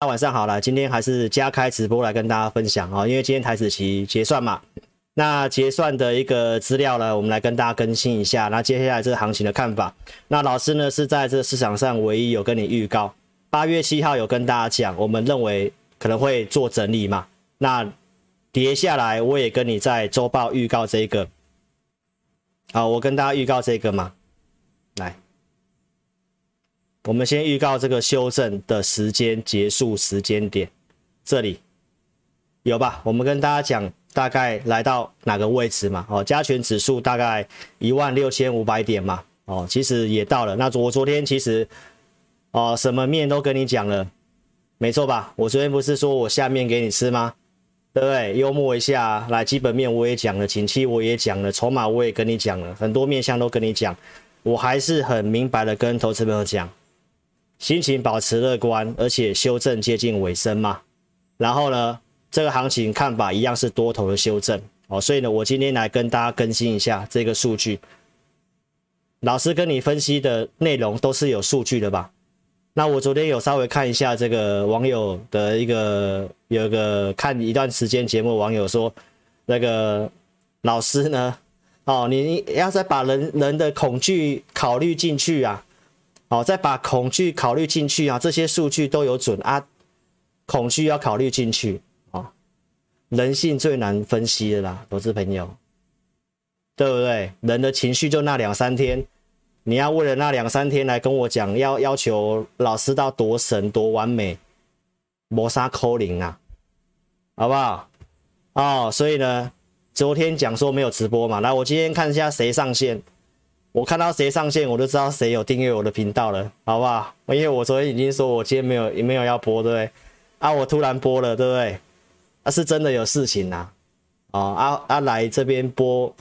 那晚上好了，今天还是加开直播来跟大家分享啊，因为今天台子期结算嘛，那结算的一个资料呢，我们来跟大家更新一下。那接下来这个行情的看法，那老师呢是在这市场上唯一有跟你预告，八月七号有跟大家讲，我们认为可能会做整理嘛，那跌下来我也跟你在周报预告这个，好，我跟大家预告这个嘛，我们先预告这个修正的时间结束时间点，这里有吧？我们跟大家讲大概来到哪个位置嘛？哦，加权指数大概一万六千五百点嘛。哦，其实也到了。那我昨天其实哦，什么面都跟你讲了，没错吧？我昨天不是说我下面给你吃吗？对不对？幽默一下，来基本面我也讲了，景气我也讲了，筹码我也跟你讲了，很多面向都跟你讲，我还是很明白的跟投资朋友讲。心情保持乐观，而且修正接近尾声嘛。然后呢，这个行情看法一样是多头的修正哦。所以呢，我今天来跟大家更新一下这个数据。老师跟你分析的内容都是有数据的吧？那我昨天有稍微看一下这个网友的一个，有一个看一段时间节目，网友说那个老师呢，哦，你要再把人人的恐惧考虑进去啊。好，再把恐惧考虑进去啊，这些数据都有准啊，恐惧要考虑进去啊，人性最难分析的啦，投资朋友，对不对？人的情绪就那两三天，你要为了那两三天来跟我讲，要要求老师到多神多完美，磨砂扣零啊，好不好？哦，所以呢，昨天讲说没有直播嘛，来，我今天看一下谁上线。我看到谁上线，我就知道谁有订阅我的频道了，好不好？因为我昨天已经说我今天没有也没有要播，对不对？啊，我突然播了，对不对？啊，是真的有事情呐、啊。哦，啊啊，来这边播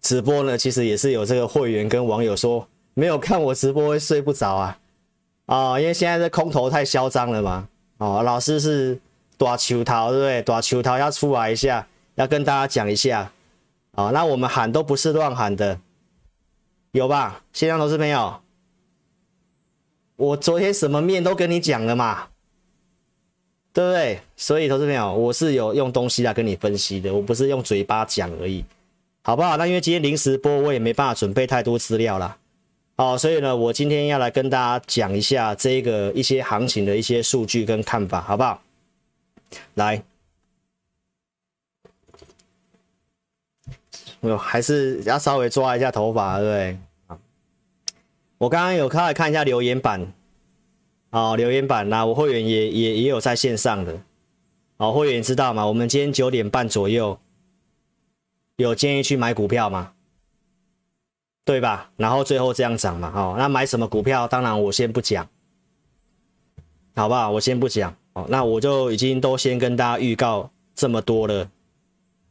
直播呢，其实也是有这个会员跟网友说，没有看我直播会睡不着啊。哦，因为现在这空头太嚣张了嘛。哦，老师是大球桃，对不对？大球桃要出来一下，要跟大家讲一下。哦，那我们喊都不是乱喊的。有吧，线上投资朋友，我昨天什么面都跟你讲了嘛，对不对？所以投资朋友，我是有用东西来跟你分析的，我不是用嘴巴讲而已，好不好？那因为今天临时播，我也没办法准备太多资料啦。好，所以呢，我今天要来跟大家讲一下这个一些行情的一些数据跟看法，好不好？来。我，还是要稍微抓一下头发，对不对？我刚刚有开来看一下留言板，哦，留言板那我会员也也也有在线上的，哦，会员知道吗？我们今天九点半左右有建议去买股票吗？对吧？然后最后这样涨嘛，哦，那买什么股票？当然我先不讲，好不好？我先不讲，哦，那我就已经都先跟大家预告这么多了。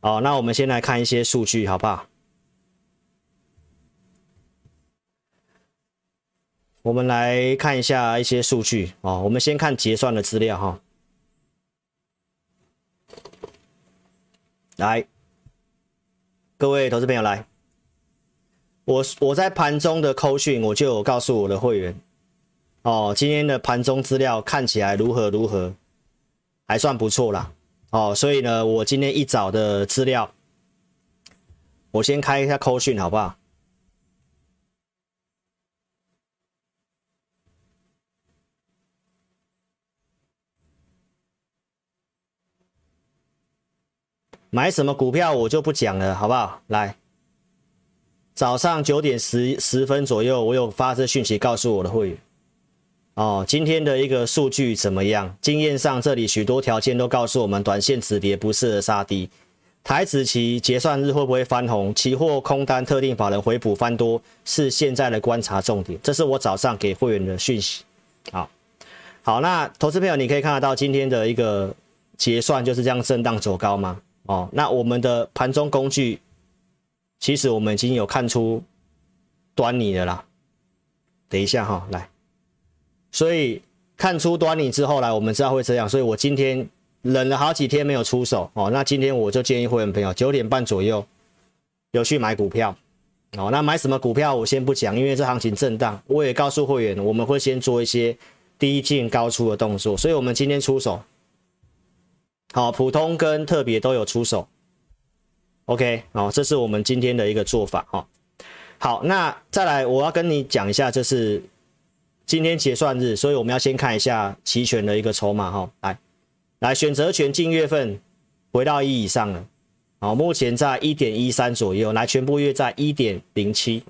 好，那我们先来看一些数据，好不好？我们来看一下一些数据哦。我们先看结算的资料哈。来，各位投资朋友来，我我在盘中的扣讯，我就有告诉我的会员哦，今天的盘中资料看起来如何如何，还算不错啦。哦，所以呢，我今天一早的资料，我先开一下扣讯，好不好？买什么股票我就不讲了，好不好？来，早上九点十十分左右，我有发这讯息告诉我的会员。哦，今天的一个数据怎么样？经验上，这里许多条件都告诉我们，短线止跌不适合杀低。台指期结算日会不会翻红？期货空单特定法人回补翻多，是现在的观察重点。这是我早上给会员的讯息。好，好，那投资朋友，你可以看得到今天的一个结算就是这样震荡走高吗？哦，那我们的盘中工具，其实我们已经有看出端倪的啦。等一下哈，来。所以看出端倪之后来，我们知道会这样，所以我今天忍了好几天没有出手哦。那今天我就建议会员朋友九点半左右有去买股票哦。那买什么股票我先不讲，因为这行情震荡，我也告诉会员我们会先做一些低进高出的动作，所以我们今天出手，好，普通跟特别都有出手，OK，好，这是我们今天的一个做法，哈，好，那再来我要跟你讲一下，就是今天结算日，所以我们要先看一下期权的一个筹码，哈，来，来选择权近月份回到一以上了，好，目前在一点一三左右，来全部月在一点零七，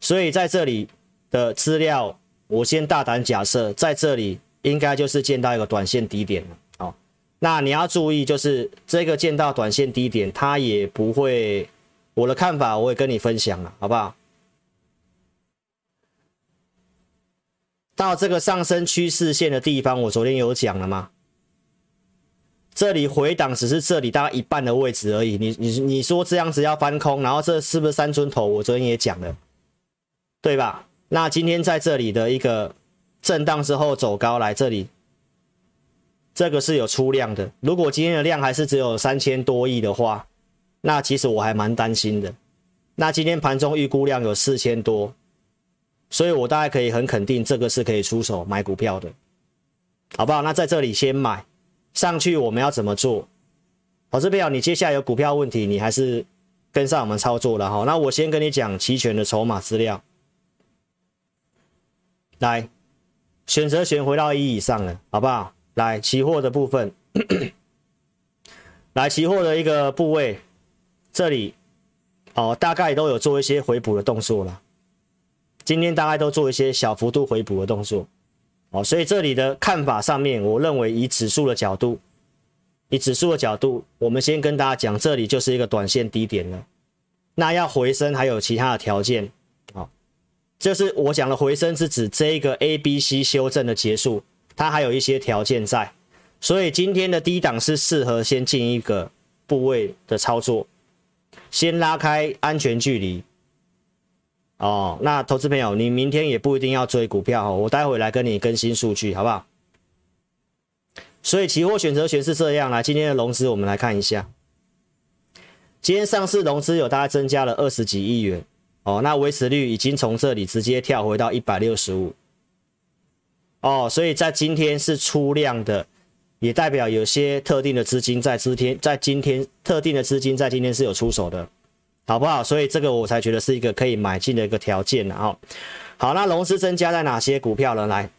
所以在这里的资料。我先大胆假设，在这里应该就是见到一个短线低点了。好，那你要注意，就是这个见到短线低点，它也不会，我的看法我也跟你分享了，好不好？到这个上升趋势线的地方，我昨天有讲了吗？这里回档只是这里大概一半的位置而已。你你你说这样子要翻空，然后这是不是三尊头？我昨天也讲了，对吧？那今天在这里的一个震荡之后走高来这里，这个是有出量的。如果今天的量还是只有三千多亿的话，那其实我还蛮担心的。那今天盘中预估量有四千多，所以我大概可以很肯定，这个是可以出手买股票的，好不好？那在这里先买上去，我们要怎么做？好，这边啊，你接下来有股票问题，你还是跟上我们操作了哈。那我先跟你讲期权的筹码资料。来，选择权回到一以上了，好不好？来，期货的部分，来，期货的一个部位，这里哦，大概都有做一些回补的动作了。今天大概都做一些小幅度回补的动作，哦，所以这里的看法上面，我认为以指数的角度，以指数的角度，我们先跟大家讲，这里就是一个短线低点了。那要回升还有其他的条件。好就是我讲的回升是指这一个 A、B、C 修正的结束，它还有一些条件在，所以今天的低档是适合先进一个部位的操作，先拉开安全距离。哦，那投资朋友，你明天也不一定要追股票哦，我待会来跟你更新数据，好不好？所以期货选择权是这样啦，今天的融资我们来看一下，今天上市融资有大概增加了二十几亿元。哦，那维持率已经从这里直接跳回到一百六十五，哦，所以在今天是出量的，也代表有些特定的资金在今天，在今天特定的资金在今天是有出手的，好不好？所以这个我才觉得是一个可以买进的一个条件了哦。好，那融资增加在哪些股票呢？来，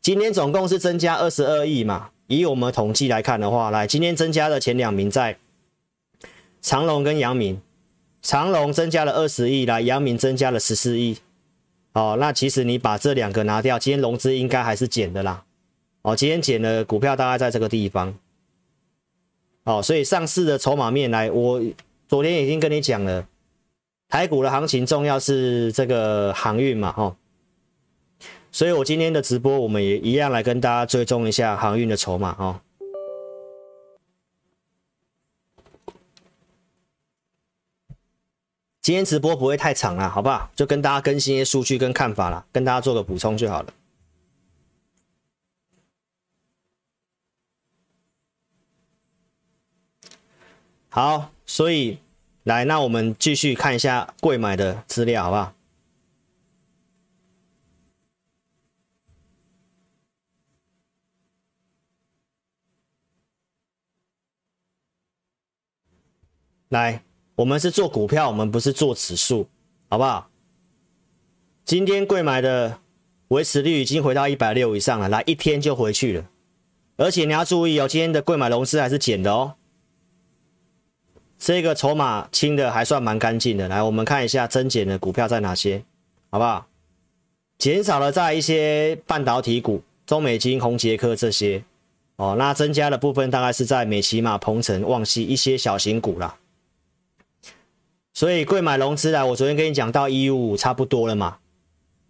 今天总共是增加二十二亿嘛，以我们统计来看的话，来，今天增加的前两名在长隆跟阳明。长隆增加了二十亿，来，阳明增加了十四亿，哦，那其实你把这两个拿掉，今天融资应该还是减的啦，哦，今天减的股票大概在这个地方，哦，所以上市的筹码面来，我昨天已经跟你讲了，台股的行情重要是这个航运嘛，哈、哦，所以我今天的直播我们也一样来跟大家追踪一下航运的筹码，哦。今天直播不会太长了，好不好？就跟大家更新一些数据跟看法了，跟大家做个补充就好了。好，所以来，那我们继续看一下柜买的资料，好不好？来。我们是做股票，我们不是做指数，好不好？今天柜买的维持率已经回到一百六以上了，来一天就回去了。而且你要注意哦，今天的柜买融资还是减的哦。这个筹码清的还算蛮干净的。来，我们看一下增减的股票在哪些，好不好？减少了在一些半导体股，中美金、宏捷科这些哦。那增加的部分大概是在美琪玛、鹏程、旺西一些小型股啦。所以贵买融资来，我昨天跟你讲到一五五差不多了嘛，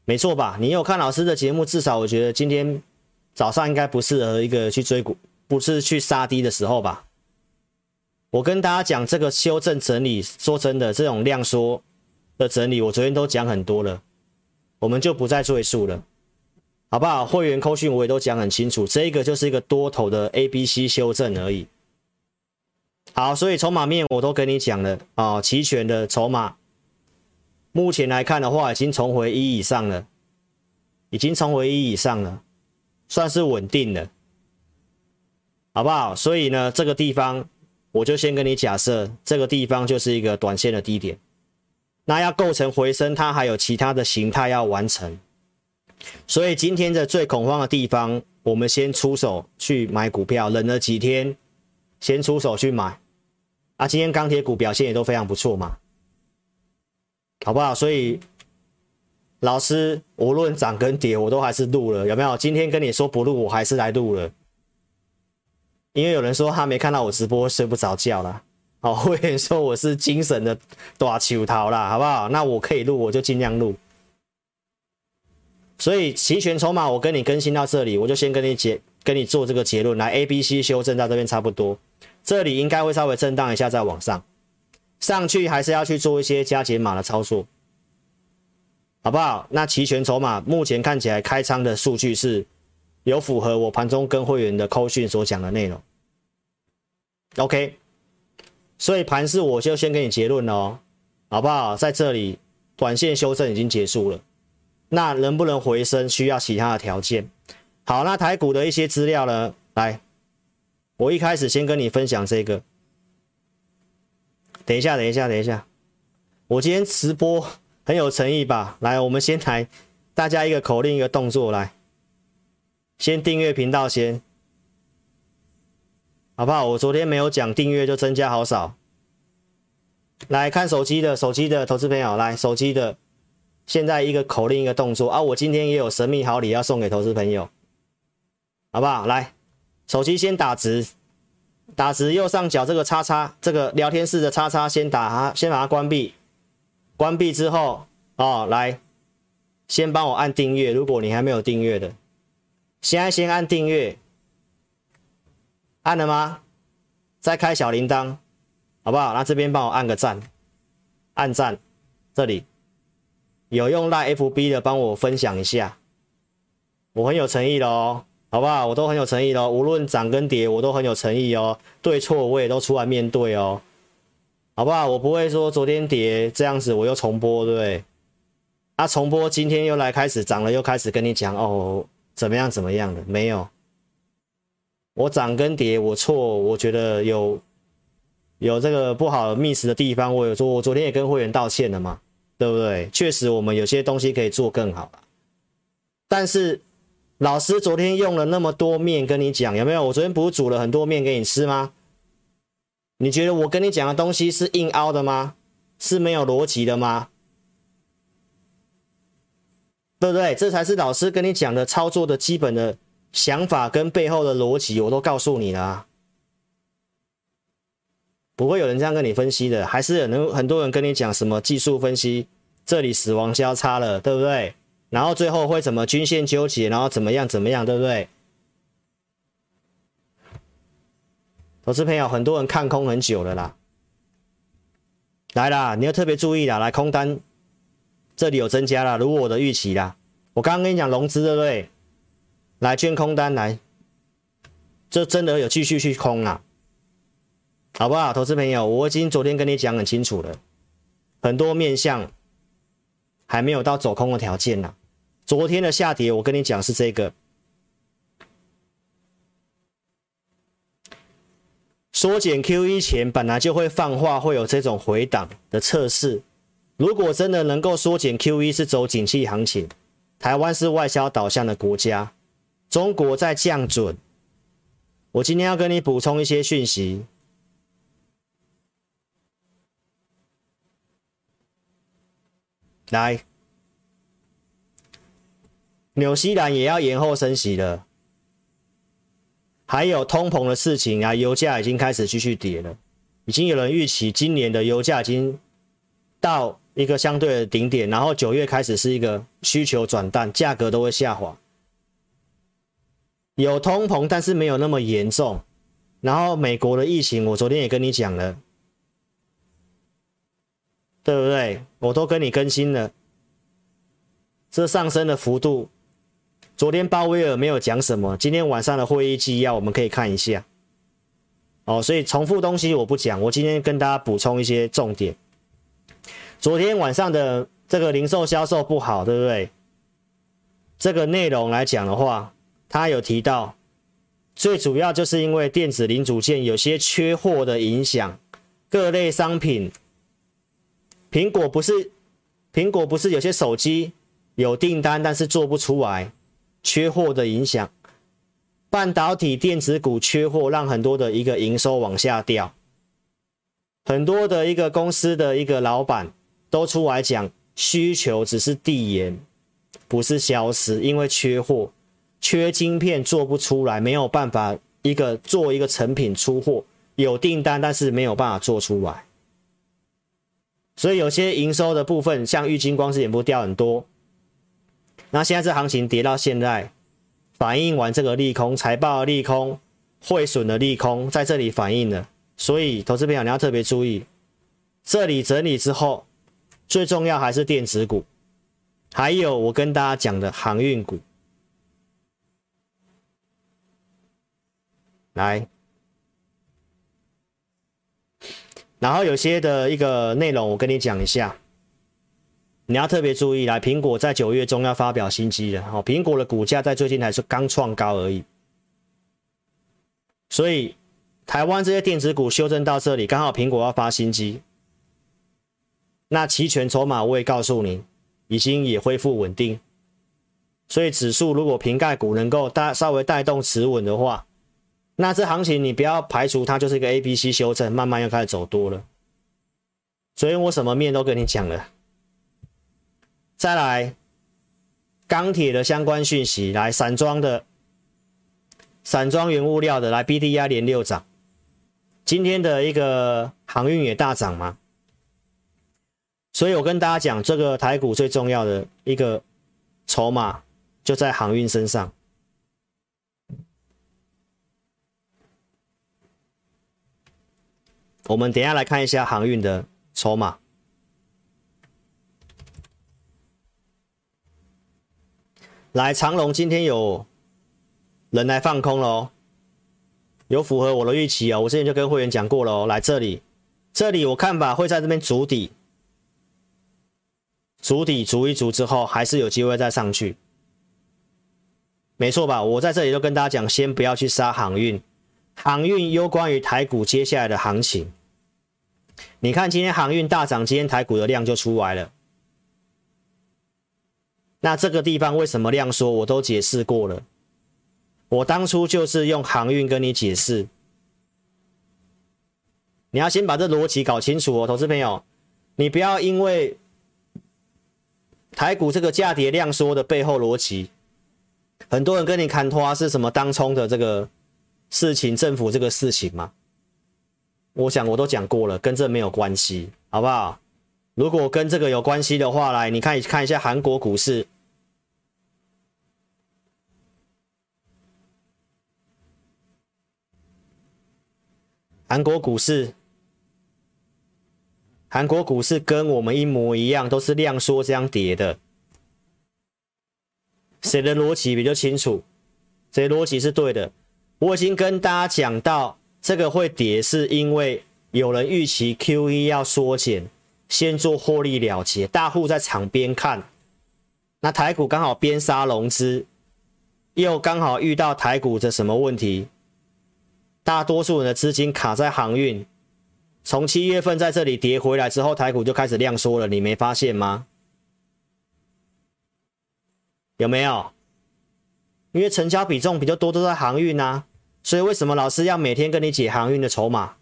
没错吧？你有看老师的节目，至少我觉得今天早上应该不适合一个去追股，不是去杀低的时候吧？我跟大家讲这个修正整理，说真的，这种量缩的整理，我昨天都讲很多了，我们就不再赘述了，好不好？会员扣讯我也都讲很清楚，这个就是一个多头的 A、B、C 修正而已。好，所以筹码面我都跟你讲了啊，哦，期权的筹码目前来看的话，已经重回一以上了，已经重回一以上了，算是稳定了，好不好？所以呢，这个地方我就先跟你假设，这个地方就是一个短线的低点。那要构成回升，它还有其他的形态要完成。所以今天的最恐慌的地方，我们先出手去买股票，忍了几天，先出手去买。啊，今天钢铁股表现也都非常不错嘛，好不好？所以老师无论涨跟跌，我都还是录了，有没有？今天跟你说不录，我还是来录了，因为有人说他没看到我直播睡不着觉了，哦，会员说我是精神的大球头啦，好不好？那我可以录，我就尽量录。所以期权筹码我跟你更新到这里，我就先跟你结，跟你做这个结论。来，A、B、C 修正到这边差不多，这里应该会稍微震荡一下再往上，上去还是要去做一些加减码的操作，好不好？那期权筹码目前看起来开仓的数据是有符合我盘中跟会员的扣讯所讲的内容。OK，所以盘是我就先给你结论了哦，好不好？在这里短线修正已经结束了。那能不能回升，需要其他的条件。好，那台股的一些资料呢？来，我一开始先跟你分享这个。等一下，等一下，等一下，我今天直播很有诚意吧？来，我们先来，大家一个口令，一个动作，来，先订阅频道先，好不好？我昨天没有讲订阅就增加好少。来看手机的，手机的投资朋友，来手机的。现在一个口令一个动作啊！我今天也有神秘好礼要送给投资朋友，好不好？来，手机先打直，打直右上角这个叉叉，这个聊天室的叉叉先打它，先把它关闭。关闭之后哦，来，先帮我按订阅。如果你还没有订阅的，现在先按订阅，按了吗？再开小铃铛，好不好？那这边帮我按个赞，按赞，这里。有用赖 FB 的帮我分享一下，我很有诚意的哦，好不好？我都很有诚意的哦，无论涨跟跌，我都很有诚意哦。对错我也都出来面对哦，好不好？我不会说昨天跌这样子我又重播，对不对？啊，重播今天又来开始涨了，又开始跟你讲哦，怎么样怎么样的？没有，我涨跟跌我错，我觉得有有这个不好 miss 的地方，我有说，我昨天也跟会员道歉了嘛。对不对？确实，我们有些东西可以做更好。但是，老师昨天用了那么多面跟你讲，有没有？我昨天不是煮了很多面给你吃吗？你觉得我跟你讲的东西是硬凹的吗？是没有逻辑的吗？对不对？这才是老师跟你讲的操作的基本的想法跟背后的逻辑，我都告诉你了。不会有人这样跟你分析的，还是有人很多人跟你讲什么技术分析，这里死亡交叉了，对不对？然后最后会怎么均线纠结，然后怎么样怎么样，对不对？投资朋友，很多人看空很久了啦，来啦，你要特别注意啦，来空单，这里有增加了，如果我的预期啦。我刚刚跟你讲融资，对不对？来捐空单来，这真的有继续去空啊。好不好，投资朋友，我已经昨天跟你讲很清楚了，很多面向还没有到走空的条件呢。昨天的下跌，我跟你讲是这个，缩减 QE 前本来就会放话，会有这种回档的测试。如果真的能够缩减 QE，是走景气行情。台湾是外销导向的国家，中国在降准。我今天要跟你补充一些讯息。来，纽西兰也要延后升息了，还有通膨的事情啊，油价已经开始继续跌了，已经有人预期今年的油价已经到一个相对的顶点，然后九月开始是一个需求转淡，价格都会下滑。有通膨，但是没有那么严重。然后美国的疫情，我昨天也跟你讲了。对不对？我都跟你更新了，这上升的幅度，昨天鲍威尔没有讲什么，今天晚上的会议纪要我们可以看一下。哦，所以重复东西我不讲，我今天跟大家补充一些重点。昨天晚上的这个零售销售不好，对不对？这个内容来讲的话，他有提到，最主要就是因为电子零组件有些缺货的影响，各类商品，苹果不是苹果不是有些手机有订单，但是做不出来，缺货的影响，半导体电子股缺货，让很多的一个营收往下掉，很多的一个公司的一个老板都出来讲，需求只是递延。不是消失，因为缺货，缺晶片做不出来，没有办法一个做一个成品出货，有订单但是没有办法做出来，所以有些营收的部分，像玉晶光是也不掉很多。那现在这行情跌到现在，反映完这个利空，财报的利空，汇损的利空在这里反映了，所以投资朋友你要特别注意，这里整理之后，最重要还是电子股。还有我跟大家讲的航运股，来，然后有些的一个内容我跟你讲一下，你要特别注意。来，苹果在九月中要发表新机了，哦，苹果的股价在最近还是刚创高而已，所以台湾这些电子股修正到这里，刚好苹果要发新机，那期权筹码我也告诉你。已经也恢复稳定，所以指数如果瓶盖股能够带稍微带动持稳的话，那这行情你不要排除它就是一个 A、B、C 修正，慢慢又开始走多了。所以我什么面都跟你讲了。再来，钢铁的相关讯息，来散装的，散装原物料的，来 BDI 连六涨，今天的一个航运也大涨吗？所以我跟大家讲，这个台股最重要的一个筹码就在航运身上。我们等下来看一下航运的筹码。来，长荣今天有人来放空了哦，有符合我的预期哦。我之前就跟会员讲过了哦。来这里，这里我看法会在这边筑底。筑底筑一筑之后，还是有机会再上去，没错吧？我在这里就跟大家讲，先不要去杀航运，航运攸关于台股接下来的行情。你看今天航运大涨，今天台股的量就出来了。那这个地方为什么量缩？我都解释过了。我当初就是用航运跟你解释，你要先把这逻辑搞清楚哦，投资朋友，你不要因为。台股这个价跌量缩的背后逻辑，很多人跟你看拖是什么当冲的这个事情，政府这个事情吗？我想我都讲过了，跟这没有关系，好不好？如果跟这个有关系的话，来，你看看一下韩国股市，韩国股市。韩国股市跟我们一模一样，都是量缩这样跌的。谁的逻辑比较清楚？谁逻辑是对的？我已经跟大家讲到，这个会跌，是因为有人预期 QE 要缩减，先做获利了结，大户在场边看。那台股刚好边杀融资，又刚好遇到台股的什么问题？大多数人的资金卡在航运。从七月份在这里跌回来之后，台股就开始量缩了，你没发现吗？有没有？因为成交比重比较多都在航运啊，所以为什么老师要每天跟你解航运的筹码？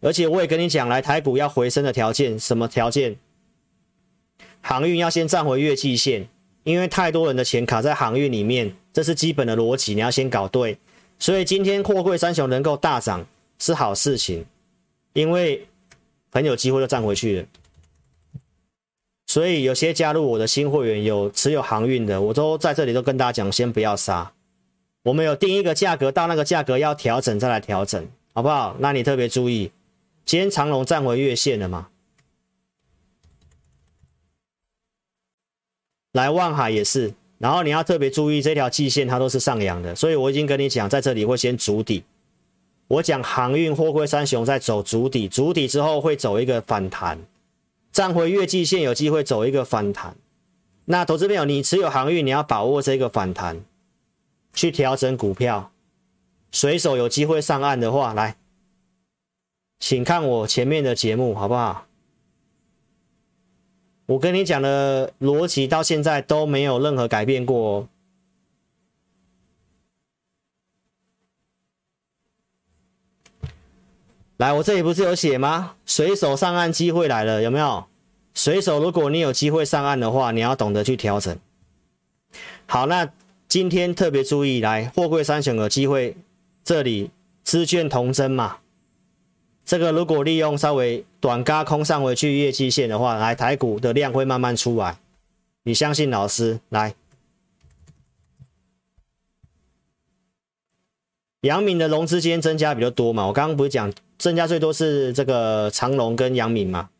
而且我也跟你讲，来台股要回升的条件，什么条件？航运要先站回月季线，因为太多人的钱卡在航运里面，这是基本的逻辑，你要先搞对。所以今天货柜三雄能够大涨。是好事情，因为很有机会就站回去了。所以有些加入我的新会员有持有航运的，我都在这里都跟大家讲，先不要杀。我们有定一个价格，到那个价格要调整再来调整，好不好？那你特别注意，今天长荣站回月线了嘛？来万海也是，然后你要特别注意这条季线，它都是上扬的，所以我已经跟你讲，在这里会先筑底。我讲航运货柜三雄在走筑底，筑底之后会走一个反弹，站回月季线有机会走一个反弹。那投资朋友，你持有航运，你要把握这个反弹，去调整股票，随手有机会上岸的话，来，请看我前面的节目，好不好？我跟你讲的逻辑到现在都没有任何改变过哦。来，我这里不是有写吗？随手上岸机会来了，有没有？随手，如果你有机会上岸的话，你要懂得去调整。好，那今天特别注意，来货柜三雄有机会，这里资券同增嘛。这个如果利用稍微短轧空上回去月季线的话，来台股的量会慢慢出来。你相信老师？来，阳明的融资今天增加比较多嘛？我刚刚不是讲增加最多是这个长隆跟阳明嘛？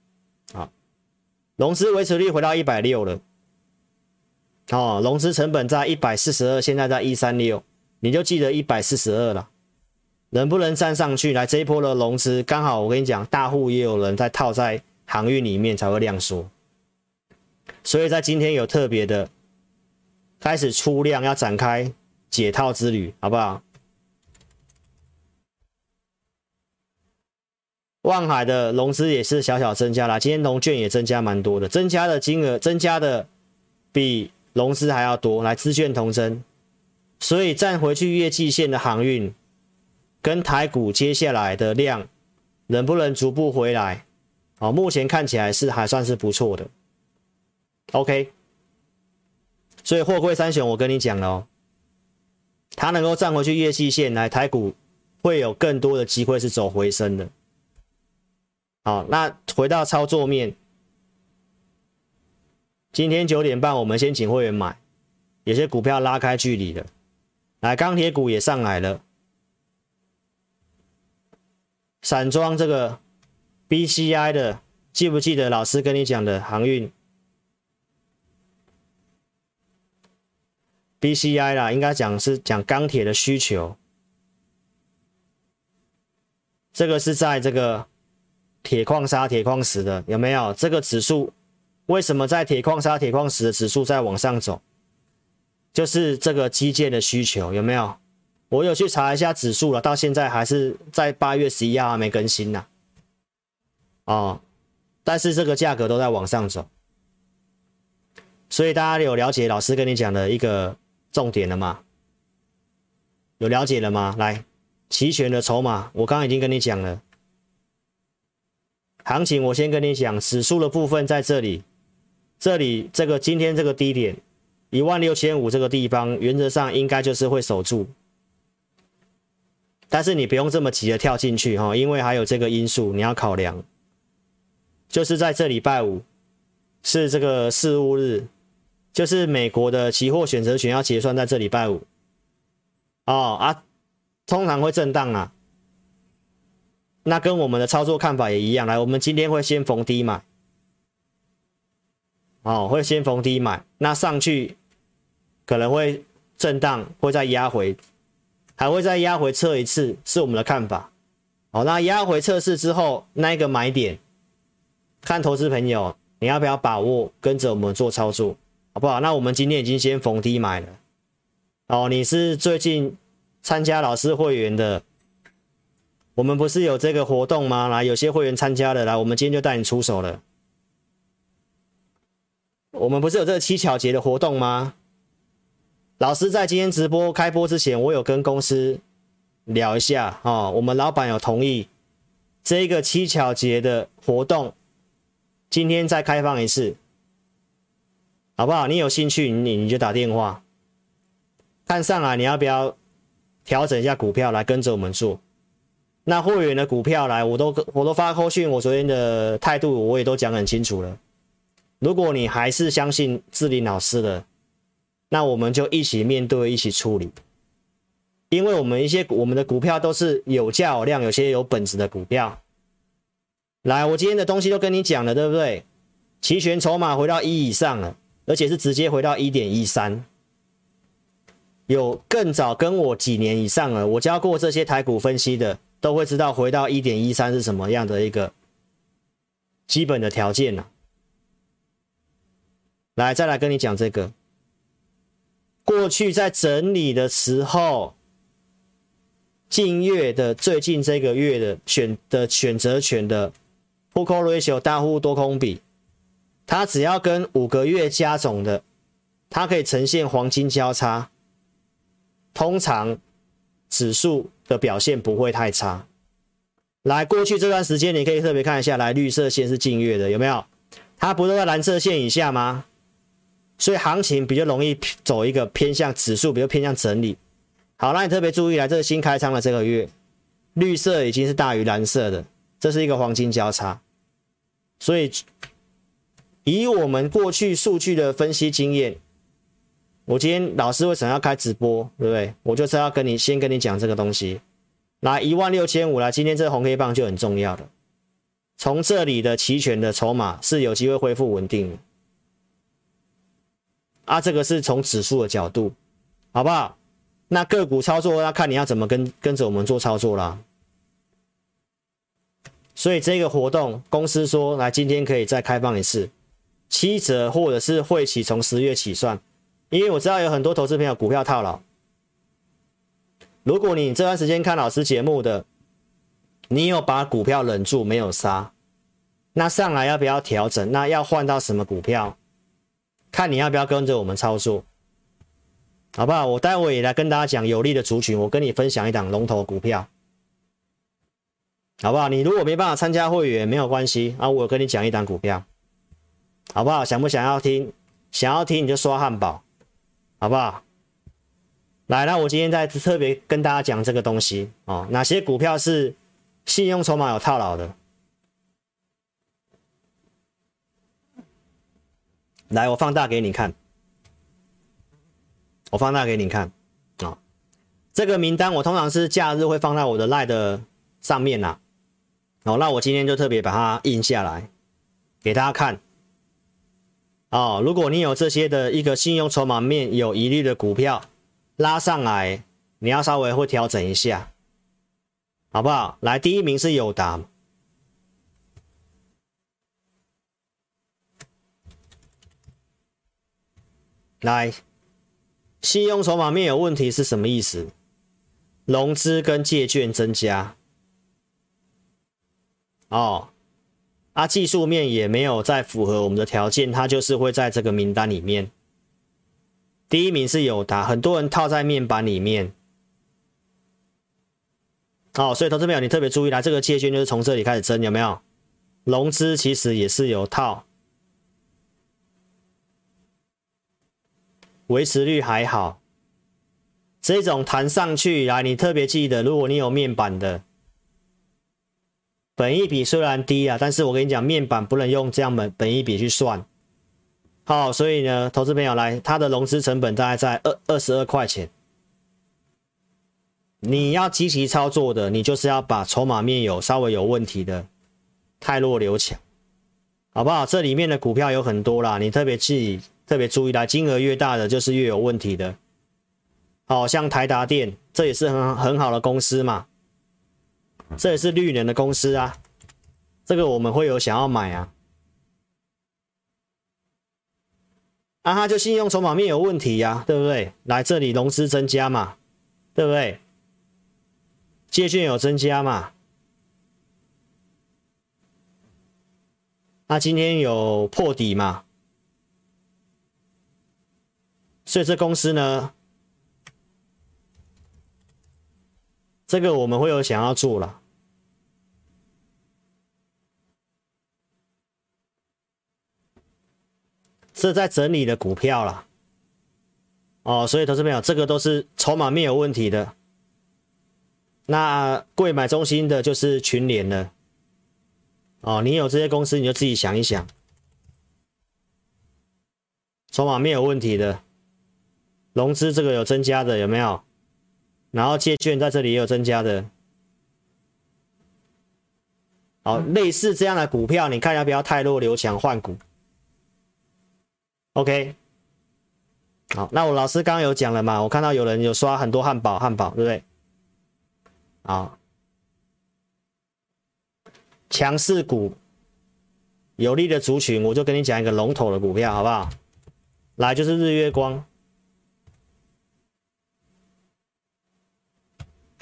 融资维持率回到一百六了，哦，融资成本在一百四十二，现在在一三六，你就记得一百四十二了，能不能站上去？来这一波的融资，刚好我跟你讲，大户也有人在套在航运里面才会量缩，所以在今天有特别的开始出量，要展开解套之旅，好不好？万海的融资也是小小增加了，今天融券也增加蛮多的，增加的金额增加的比融资还要多，来资券同增，所以站回去月季线的航运跟台股接下来的量能不能逐步回来？哦，目前看起来是还算是不错的。OK，所以货柜三雄我跟你讲了哦，它能够站回去月季线来，台股会有更多的机会是走回升的。好，那回到操作面，今天九点半我们先请会员买，有些股票拉开距离了，来钢铁股也上来了，散装这个 BCI 的，记不记得老师跟你讲的航运 BCI 啦，应该讲是讲钢铁的需求，这个是在这个。铁矿砂、铁矿石的有没有？这个指数为什么在铁矿砂、铁矿石的指数在往上走？就是这个基建的需求有没有？我有去查一下指数了，到现在还是在八月十一号还没更新呢。哦，但是这个价格都在往上走，所以大家有了解老师跟你讲的一个重点了吗？有了解了吗？来，期权的筹码，我刚刚已经跟你讲了。行情我先跟你讲，指数的部分在这里，这里这个今天这个低点一万六千五这个地方，原则上应该就是会守住，但是你不用这么急的跳进去哈，因为还有这个因素你要考量，就是在这礼拜五是这个事务日，就是美国的期货选择权要结算在这礼拜五，哦啊，通常会震荡啊。那跟我们的操作看法也一样，来，我们今天会先逢低买，哦，会先逢低买，那上去可能会震荡，会再压回，还会再压回测一次，是我们的看法。哦，那压回测试之后，那一个买点，看投资朋友你要不要把握，跟着我们做操作，好不好？那我们今天已经先逢低买了，哦，你是最近参加老师会员的。我们不是有这个活动吗？来，有些会员参加了，来，我们今天就带你出手了。我们不是有这个七巧节的活动吗？老师在今天直播开播之前，我有跟公司聊一下哦，我们老板有同意这个七巧节的活动，今天再开放一次，好不好？你有兴趣，你你就打电话，看上来你要不要调整一下股票来跟着我们做？那会员的股票来，我都我都发扣讯，我昨天的态度我也都讲很清楚了。如果你还是相信志林老师的，那我们就一起面对，一起处理。因为我们一些我们的股票都是有价有量，有些有本质的股票。来，我今天的东西都跟你讲了，对不对？期权筹码回到一以上了，而且是直接回到一点一三。有更早跟我几年以上了，我教过这些台股分析的。都会知道回到一点一三是什么样的一个基本的条件呢、来，再来跟你讲这个。过去在整理的时候，近月的最近这个月的选的选择权的 Put Call Ratio 大户多空比，它只要跟五个月加总的，它可以呈现黄金交叉，通常指数的表现不会太差。来，过去这段时间你可以特别看一下，来绿色线是近月的，有没有？它不是在蓝色线以下吗？所以行情比较容易走一个偏向指数，比较偏向整理。好，那你特别注意来，这个新开仓的这个月，绿色已经是大于蓝色的，这是一个黄金交叉。所以以我们过去数据的分析经验，我今天老师为什么要开直播，对不对？我就是要跟你先跟你讲这个东西。来一万六千五来，今天这个红黑棒就很重要了。从这里的期权的筹码是有机会恢复稳定。啊，这个是从指数的角度，好不好？那个股操作要看你要怎么跟跟着我们做操作啦。所以这个活动公司说，来今天可以再开放一次七折，或者是会期从十月起算。因为我知道有很多投资朋友股票套牢，如果你这段时间看老师节目的，你有把股票忍住没有杀，那上来要不要调整？那要换到什么股票？看你要不要跟着我们操作，好不好？我待会也来跟大家讲有利的族群，我跟你分享一档龙头股票，好不好？你如果没办法参加会员没有关系啊，我跟你讲一档股票，好不好？想不想要听？想要听你就刷汉堡，好不好？来，那我今天再特别跟大家讲这个东西哦，哪些股票是信用筹码有套牢的？来，我放大给你看。我放大给你看啊、哦，这个名单我通常是假日会放在我的 LINE 的上面呐、啊。哦，那我今天就特别把它印下来给大家看。哦，如果你有这些的一个信用筹码面有疑虑的股票拉上来，你要稍微会调整一下，好不好？来，第一名是友达。来，信用筹码面有问题是什么意思？融资跟借券增加，哦，啊，技术面也没有再符合我们的条件，它就是会在这个名单里面。第一名是友达，很多人套在面板里面，哦，所以投资朋友你特别注意啦，这个借券就是从这里开始增，有没有？融资其实也是有套。维持率还好，这种弹上去来，你特别记得，如果你有面板的，本益比虽然低啊，但是我跟你讲，面板不能用这样本本益比去算。好，所以呢，投资朋友来，它的融资成本大概在二二十二块钱。你要积极操作的，你就是要把筹码面有稍微有问题的，汰弱留强，好不好？这里面的股票有很多啦，你特别记。特别注意啦，金额越大的就是越有问题的。好像台达电，这也是很很好的公司嘛，这也是绿能的公司啊，这个我们会有想要买啊。啊，它就信用筹码面有问题呀、啊，对不对？来这里融资增加嘛，对不对？借券有增加嘛？那今天有破底嘛？所以这公司呢，这个我们会有想要做了。这在整理的股票了，哦，所以投资朋友，这个都是筹码面有问题的。那贵买中心的就是群联了，哦，你有这些公司，你就自己想一想，筹码面有问题的。融资这个有增加的有没有？然后借券在这里也有增加的。好，类似这样的股票，你看要不要太弱留强换股？OK。好，那我老师刚刚有讲了嘛？我看到有人有刷很多汉堡，汉堡对不对？好，强势股有利的族群，我就跟你讲一个龙头的股票，好不好？来就是日月光，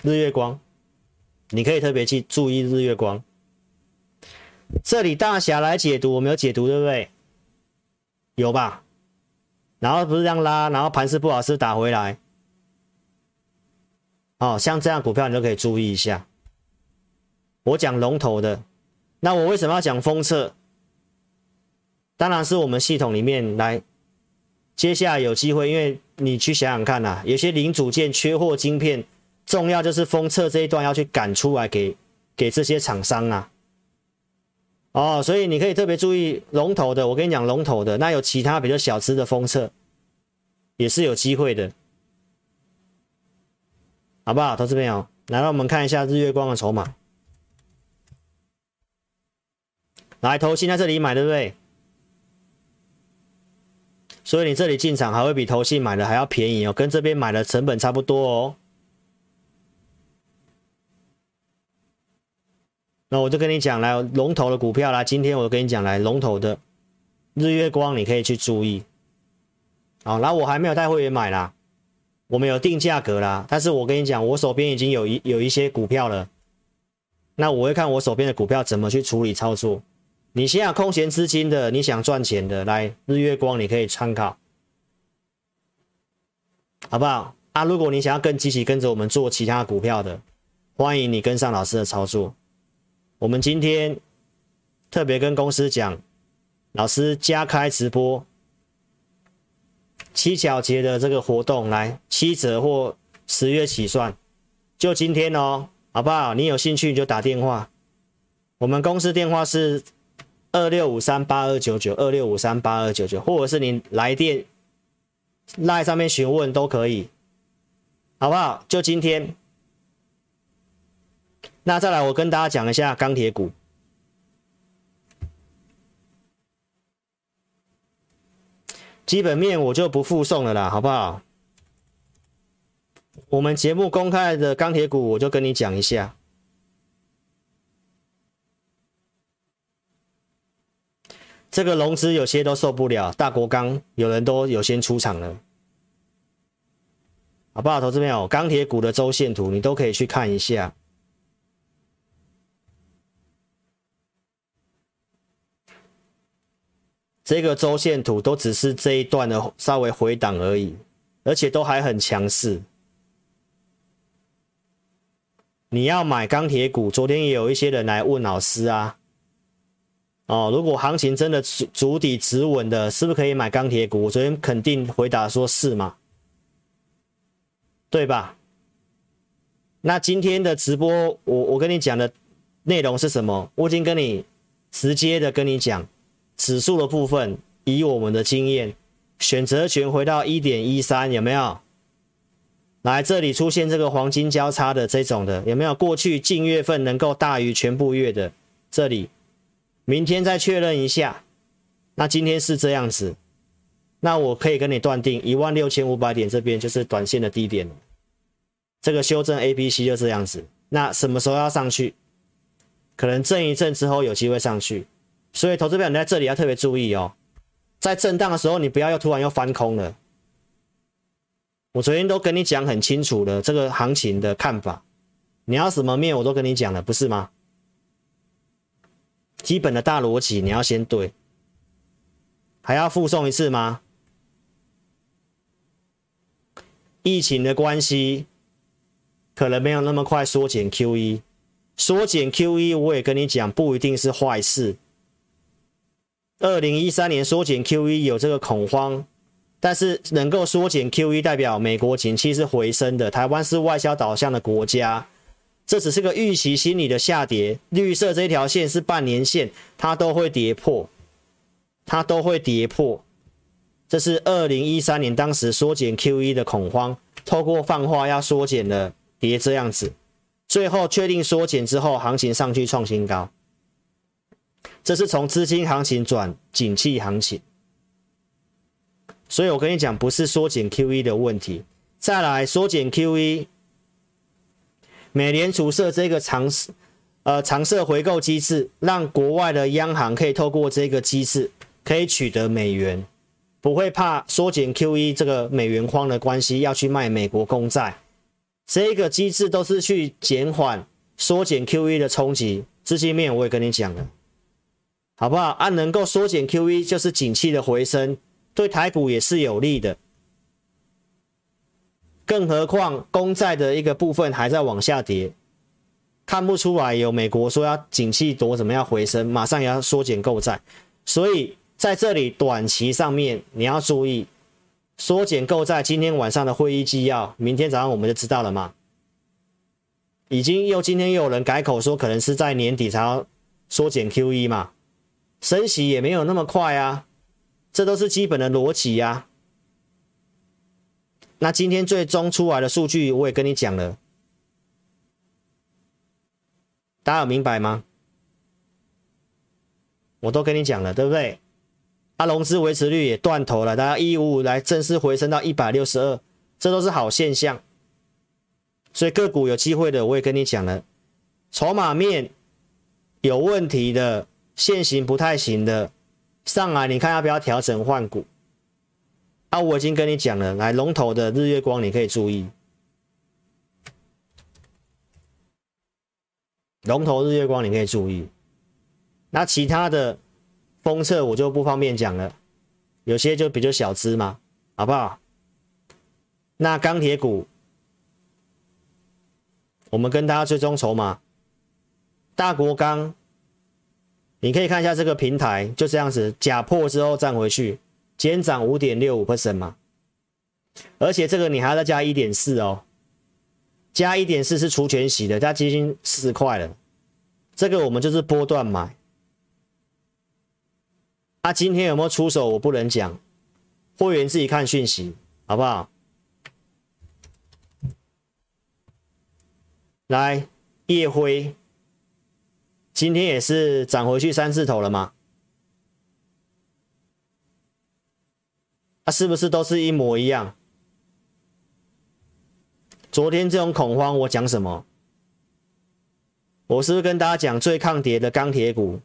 日月光，你可以特别去注意日月光。这里大侠来解读，我没有解读，对不对？有吧？然后不是这样拉，然后盘势不好是打回来。哦，像这样股票你就可以注意一下。我讲龙头的，那我为什么要讲封测？当然是我们系统里面来。接下来有机会，因为你去想想看呐、有些零组件缺货晶片，重要就是封测这一段要去赶出来给给这些厂商啊。哦，所以你可以特别注意龙头的，我跟你讲龙头的，那有其他比较小资的封测，也是有机会的，好不好？投资朋友，来，让我们看一下日月光的筹码。来，投信在这里买，对不对？所以你这里进场还会比投信买的还要便宜哦，跟这边买的成本差不多哦。那我就跟你讲，来龙头的股票啦，今天我跟你讲，来龙头的日月光你可以去注意。好，然后我还没有带会员买啦，我们有定价格啦，但是我跟你讲，我手边已经有一有一些股票了，那我会看我手边的股票怎么去处理操作。你现在空闲资金的，你想赚钱的，来日月光你可以参考，好不好？啊，如果你想要更积极跟着我们做其他股票的，欢迎你跟上老师的操作。我们今天特别跟公司讲，老师加开直播七巧节的这个活动，来七折或十月起算，就今天哦，好不好？你有兴趣你就打电话，我们公司电话是。二六五三八二九九，二六五三八二九九，或者是你来电赖上面询问都可以，好不好？就今天，那再来我跟大家讲一下钢铁股，基本面我就不附送了啦，好不好？我们节目公开的钢铁股，我就跟你讲一下。这个融资有些都受不了，大国钢有人都有先出场了，好不好？投资朋友，钢铁股的周线图你都可以去看一下。这个周线图都只是这一段的稍微回档而已，而且都还很强势。你要买钢铁股，昨天也有一些人来问老师啊。哦，如果行情真的足足底止稳的，是不是可以买钢铁股？我昨天肯定回答说是嘛，对吧？那今天的直播，我我跟你讲的内容是什么？我已经跟你直接的跟你讲，指数的部分，以我们的经验，选择权回到一点一三，有没有？来这里出现这个黄金交叉的这种的，有没有？过去近月份能够大于全部月的这里。明天再确认一下，那今天是这样子，那我可以跟你断定，一万六千五百点这边就是短线的低点。这个修正 A、B、C 就这样子，那什么时候要上去？可能震一震之后有机会上去，所以投资票你在这里要特别注意哦，在震荡的时候你不要又突然又翻空了。我昨天都跟你讲很清楚了，这个行情的看法，你要什么面我都跟你讲了，不是吗？基本的大逻辑你要先对，还要附送一次吗？疫情的关系，可能没有那么快缩减 QE，缩减 QE 我也跟你讲，不一定是坏事。二零一三年缩减 QE 有这个恐慌，但是能够缩减 QE 代表美国景气是回升的，台湾是外销导向的国家。这只是个预期心理的下跌，绿色这条线是半年线，它都会跌破，它都会跌破。这是二零一三年当时缩减 QE 的恐慌，透过放话要缩减了，跌这样子，最后确定缩减之后，行情上去创新高。这是从资金行情转景气行情，所以我跟你讲，不是缩减 QE 的问题。再来缩减 QE。美联储设这个常设呃长设回购机制，让国外的央行可以透过这个机制可以取得美元，不会怕缩减 QE 这个美元荒的关系要去卖美国公债，这个机制都是去减缓缩减 QE 的冲击。资金面我也跟你讲了，好不好？啊，能够缩减 QE 就是景气的回升，对台股也是有利的。更何况公债的一个部分还在往下跌，看不出来有美国说要景气多怎么样回升，马上也要缩减购债，所以。在这里短期上面你要注意缩减购债。今天晚上的会议纪要，明天早上我们就知道了嘛。已经又今天又有人改口说，可能是在年底才要缩减 QE 嘛，升息也没有那么快啊，这都是基本的逻辑呀。那今天最终出来的数据我也跟你讲了，大家有明白吗？我都跟你讲了，对不对？它融资维持率也断头了，大家一五五来正式回升到一百六十二，这都是好现象。所以个股有机会的，我也跟你讲了，筹码面有问题的，线型不太行的，上来你看要不要调整换股？啊，我已经跟你讲了，来龙头的日月光你可以注意，龙头日月光你可以注意，那其他的。封测我就不方便讲了，有些就比较小资嘛，好不好？那钢铁股，我们跟大家追踪筹码，大国钢，你可以看一下这个平台，就这样子假破之后站回去，今天涨五点六五 percent 嘛，而且这个你还要再加一点四哦，加一点四是除权息的，加基金四十块了，这个我们就是波段买。他、啊、今天有没有出手？我不能讲，会员自己看讯息，好不好？来，烨辉，今天也是涨回去三字头了吗？啊，是不是都是一模一样？昨天这种恐慌，我讲什么？我是不是跟大家讲最抗跌的钢铁股？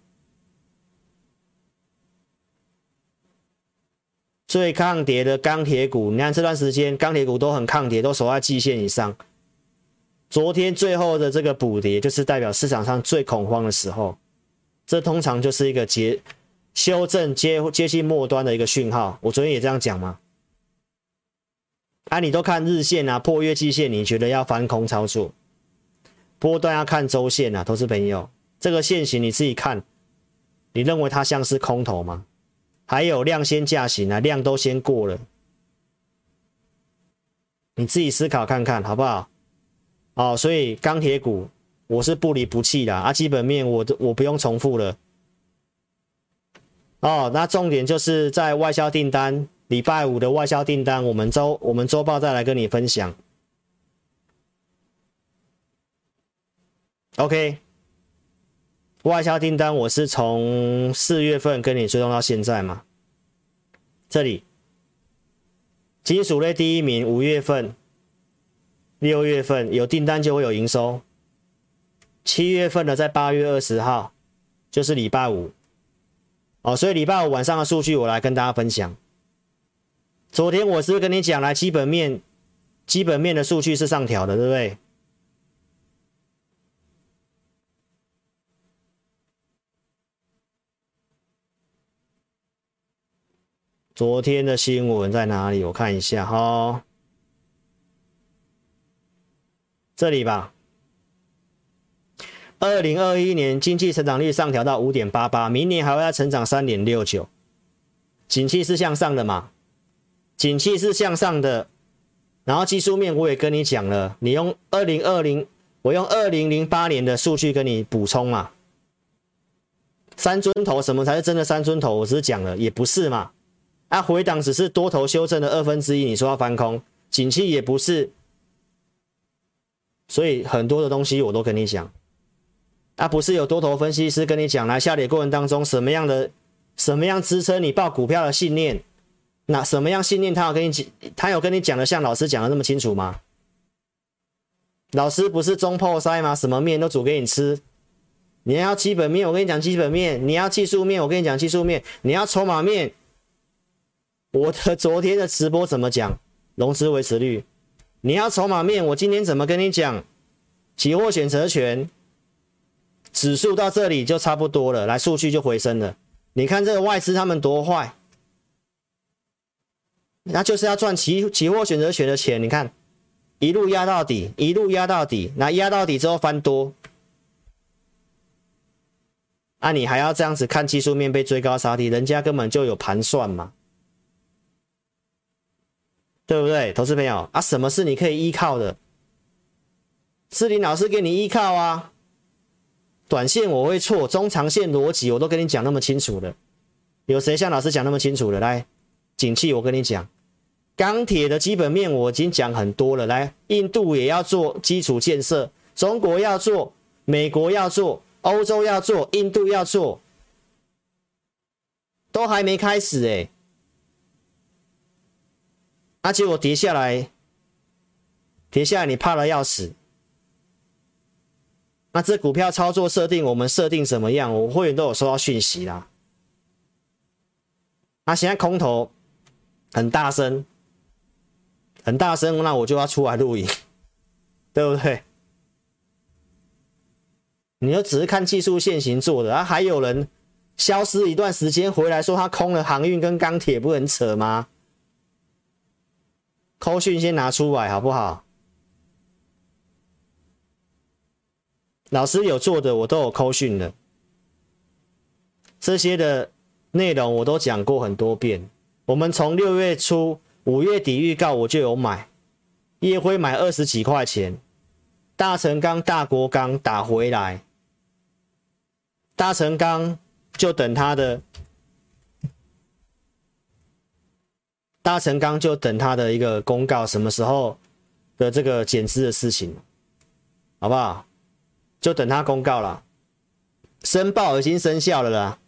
最抗跌的钢铁股，你看这段时间钢铁股都很抗跌，都守在季线以上。昨天最后的这个补跌，就是代表市场上最恐慌的时候。这通常就是一个结修正接接近末端的一个讯号。我昨天也这样讲吗？啊，你都看日线啊，破月季线，你觉得要翻空操作？波段要看周线啊，投资朋友，这个线型你自己看，你认为它像是空头吗？还有量先价行啊，量都先过了，你自己思考看看好不好？哦，所以钢铁股我是不离不弃的啊，基本面我都我不用重复了。哦，那重点就是在外销订单，礼拜五的外销订单，我们周我们周报再来跟你分享。OK。外销订单，我是从四月份跟你追踪到现在嘛？这里金属类第一名，五月份、六月份有订单就会有营收。七月份的在八月二十号，就是礼拜五哦，所以礼拜五晚上的数据我来跟大家分享。昨天我是不是跟你讲来基本面，基本面的数据是上调的，对不对？昨天的新闻在哪里？我看一下哈，这里吧。二零二一年经济成长率上调到五点八八，明年还会再成长三点六九。景气是向上的嘛？景气是向上的。然后技术面我也跟你讲了，你用二零二零，我用二零零八年的数据跟你补充嘛。三尊头，什么才是真的三尊头？我只是讲了，也不是嘛。啊，回档只是多头修正的二分之一，你说要翻空，景气也不是，所以很多的东西我都跟你讲，啊，不是有多头分析师跟你讲，来下跌过程当中什么样的什么样支撑你报股票的信念，那什么样信念他有跟你讲，他有跟你讲的像老师讲的那么清楚吗？老师不是中破塞吗？什么面都煮给你吃，你要基本面，我跟你讲基本面；你要技术面，我跟你讲技术面；你要筹码面。我的昨天的直播怎么讲？融资维持率，你要筹码面，我今天怎么跟你讲？期货选择权指数到这里就差不多了，来数据就回升了。你看这个外资他们多坏，那就是要赚期期货选择权的钱。你看一路压到底，一路压到底，那压到底之后翻多，啊，你还要这样子看技术面被追高杀低，人家根本就有盘算嘛。对不对，投资朋友啊？什么是你可以依靠的？是林老师给你依靠啊。短线我会错，中长线逻辑我都跟你讲那么清楚了。有谁像老师讲那么清楚的？来，景气我跟你讲，钢铁的基本面我已经讲很多了。来，印度也要做基础建设，中国要做，美国要做，欧洲要做，印度要做，都还没开始哎。啊、结果跌下来，跌下来你怕得要死。那这股票操作设定，我们设定什么样？我会员都有收到讯息啦。那现在空头很大声，很大声，那我就要出来录影，对不对？你就只是看技术线型做的，啊，还有人消失一段时间回来说他空了航运跟钢铁，不很扯吗？扣讯先拿出来好不好？老师有做的，我都有扣讯的。这些的内容我都讲过很多遍。我们从六月初、五月底预告我就有买，烨辉买二十几块钱，大成钢、大国钢打回来，大成钢就等它的。大成钢就等他的一个公告，什么时候的这个减资的事情，好不好？就等他公告了，申报已经生效了啦，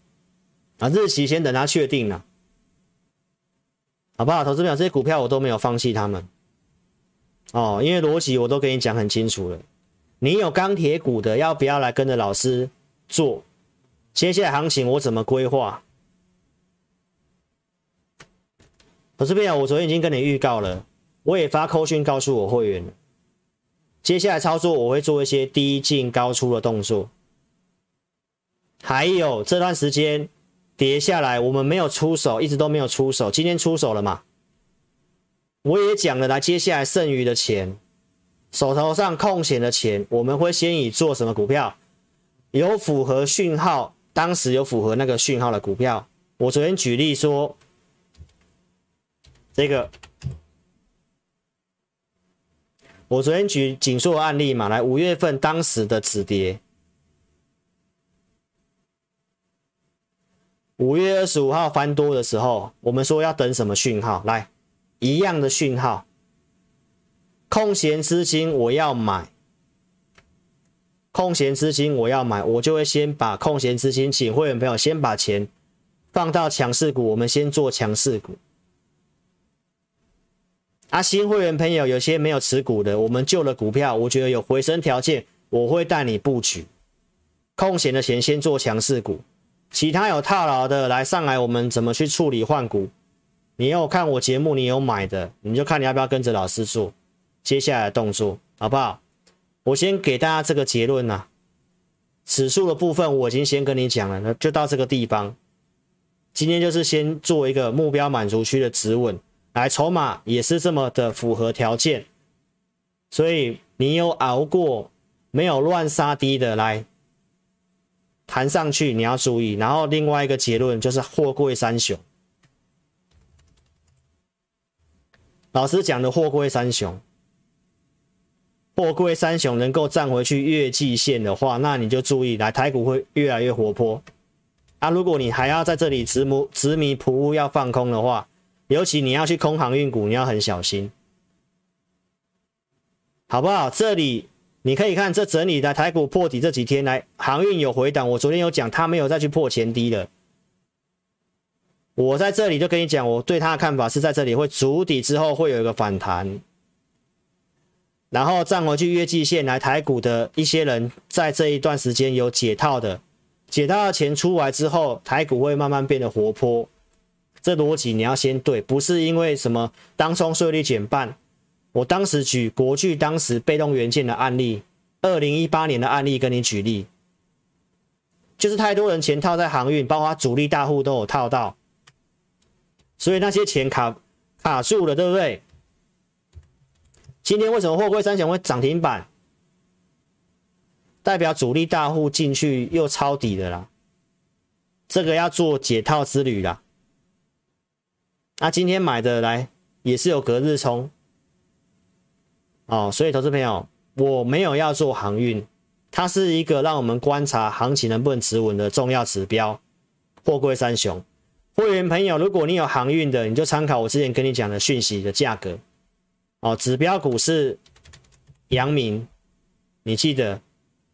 啊，日期先等他确定了，好不好？投资朋友，这些股票我都没有放弃他们，哦，因为逻辑我都跟你讲很清楚了，你有钢铁股的，要不要来跟着老师做？接下来行情我怎么规划？我这边啊，我昨天已经跟你预告了，我也发扣讯告诉我会员。接下来操作我会做一些低进高出的动作，还有这段时间跌下来，我们没有出手，一直都没有出手，今天出手了嘛？我也讲了，来接下来剩余的钱，手头上空闲的钱，我们会先以做什么股票？有符合讯号，当时有符合那个讯号的股票，我昨天举例说。这个，我昨天举景硕案例嘛，来五月份当时的止跌，五月二十五号翻多的时候，我们说要等什么讯号？来，一样的讯号，空闲资金我要买，空闲资金我要买，我就会先把空闲资金，请会员朋友先把钱放到强势股，我们先做强势股。啊，新会员朋友有些没有持股的，我们旧的股票，我觉得有回升条件，我会带你布局。空闲的钱先做强势股，其他有套牢的来上来，我们怎么去处理换股？你有看我节目，你有买的，你就看你要不要跟着老师做接下来的动作，好不好？我先给大家这个结论呐、啊，指数的部分我已经先跟你讲了，那就到这个地方。今天就是先做一个目标满足区的止稳。来，筹码也是这么的符合条件，所以你有熬过，没有乱杀低的来弹上去，你要注意。然后另外一个结论就是货柜三雄，老师讲的货柜三雄，货柜三雄能够站回去月季线的话，那你就注意，来台股会越来越活泼。啊，如果你还要在这里执迷执迷不悟要放空的话，尤其你要去空航运股，你要很小心，好不好？这里你可以看这整理的台股破底这几天来，航运有回档。我昨天有讲，它没有再去破前低了。我在这里就跟你讲，我对它的看法是在这里会筑底之后会有一个反弹，然后站回去月季线来。台股的一些人在这一段时间有解套的，解套的钱出来之后，台股会慢慢变得活泼。这逻辑你要先对，不是因为什么当冲税率减半。我当时举国巨当时被动元件的案例，二零一八年的案例跟你举例，就是太多人钱套在航运，包括主力大户都有套到，所以那些钱卡卡住了，对不对？今天为什么货柜三雄会涨停板？代表主力大户进去又抄底的啦，这个要做解套之旅啦。那今天买的来也是有隔日冲。哦，所以投资朋友，我没有要做航运，它是一个让我们观察行情能不能持稳的重要指标。货柜三雄，会员朋友，如果你有航运的，你就参考我之前跟你讲的讯息的价格。哦，指标股是阳明，你记得，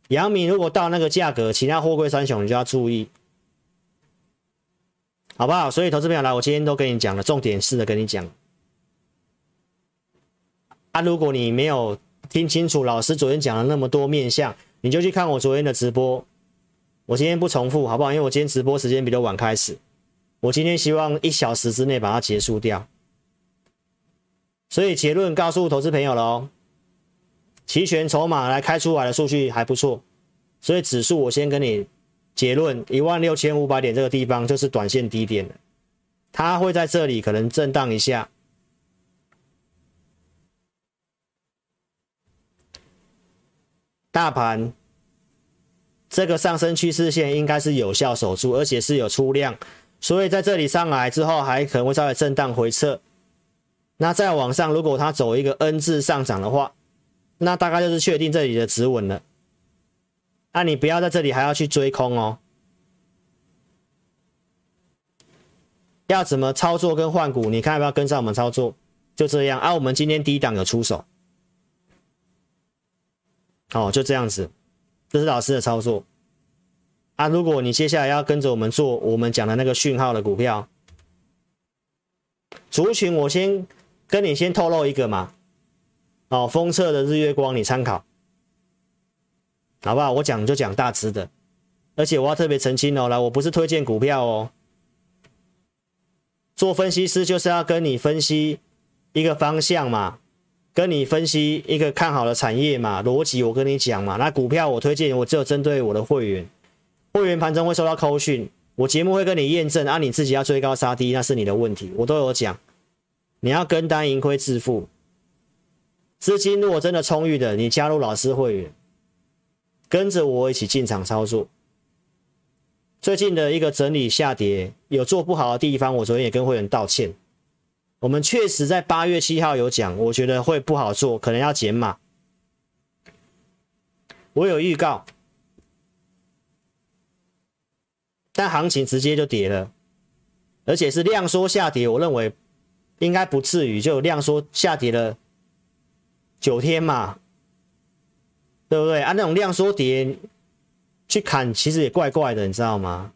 阳明如果到那个价格，其他货柜三雄你就要注意，好不好？所以投资朋友来，我今天都跟你讲了，重点式的跟你讲。啊，如果你没有听清楚老师昨天讲了那么多面相，你就去看我昨天的直播。我今天不重复，好不好？因为我今天直播时间比较晚开始，我今天希望一小时之内把它结束掉。所以结论告诉投资朋友了哦，期权筹码来开出来的数据还不错，所以指数我先跟你结论，一万六千五百点这个地方就是短线低点，它会在这里可能震荡一下。大盘这个上升趋势线应该是有效守住，而且是有出量，所以在这里上来之后还可能会稍微震荡回撤。那再往上，如果它走一个 N 字上涨的话，那大概就是确定这里的止稳了。那你不要在这里还要去追空哦。要怎么操作跟换股？你看要不要跟上我们操作？就这样啊，我们今天低档有出手。哦，就这样子，这是老师的操作啊。如果你接下来要跟着我们做我们讲的那个讯号的股票族群，我先跟你先透露一个嘛。哦，封测的日月光你参考，好不好？我讲就讲大支的，而且我要特别澄清哦，来，我不是推荐股票哦，做分析师就是要跟你分析一个方向嘛。跟你分析一个看好的产业嘛，逻辑我跟你讲嘛，那股票我推荐我只有针对我的会员，会员盘中会收到扣讯，我节目会跟你验证，啊你自己要追高杀低那是你的问题，我都有讲，你要跟单盈亏自负，资金如果真的充裕的，你加入老师会员，跟着我一起进场操作。最近的一个整理下跌有做不好的地方，我昨天也跟会员道歉。我们确实在八月七号有讲，我觉得会不好做，可能要减码。我有预告，但行情直接就跌了，而且是量缩下跌。我认为应该不至于就量缩下跌了九天嘛，对不对？啊、那种量缩跌去砍，其实也怪怪的，你知道吗？